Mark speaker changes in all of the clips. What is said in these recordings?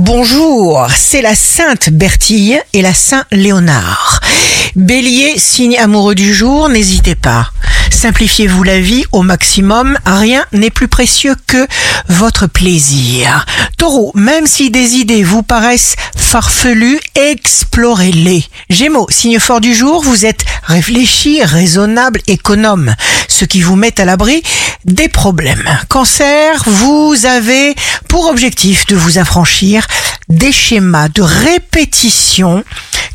Speaker 1: Bonjour, c'est la Sainte Bertille et la Saint Léonard. Bélier, signe amoureux du jour, n'hésitez pas. Simplifiez-vous la vie au maximum, rien n'est plus précieux que votre plaisir. Taureau, même si des idées vous paraissent farfelues, explorez-les. Gémeaux, signe fort du jour, vous êtes réfléchi, raisonnable, économe, ce qui vous met à l'abri des problèmes. Cancer, vous avez pour objectif de vous affranchir des schémas de répétition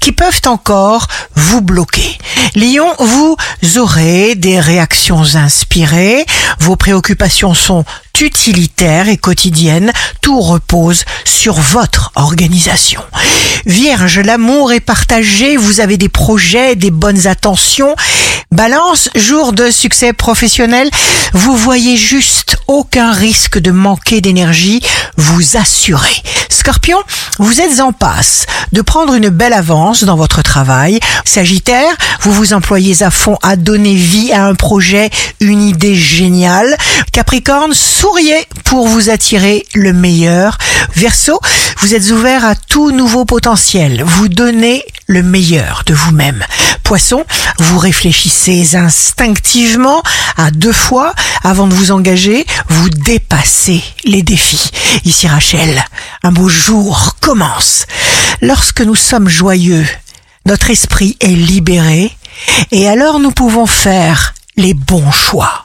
Speaker 1: qui peuvent encore vous bloquer. Lion, vous aurez des réactions inspirées, vos préoccupations sont utilitaires et quotidiennes, tout repose sur votre organisation. Vierge, l'amour est partagé, vous avez des projets, des bonnes attentions. Balance, jour de succès professionnel, vous voyez juste aucun risque de manquer d'énergie, vous assurez. Scorpion, vous êtes en passe de prendre une belle avance dans votre travail. Sagittaire, vous vous employez à fond à donner vie à un projet, une idée géniale. Capricorne, souriez pour vous attirer le meilleur. Verseau, vous êtes ouvert à tout nouveau potentiel. Vous donnez le meilleur de vous-même. Poisson, vous réfléchissez instinctivement à deux fois avant de vous engager. Vous dépassez les défis. Ici Rachel, un beau jour commence. Lorsque nous sommes joyeux, notre esprit est libéré et alors nous pouvons faire les bons choix.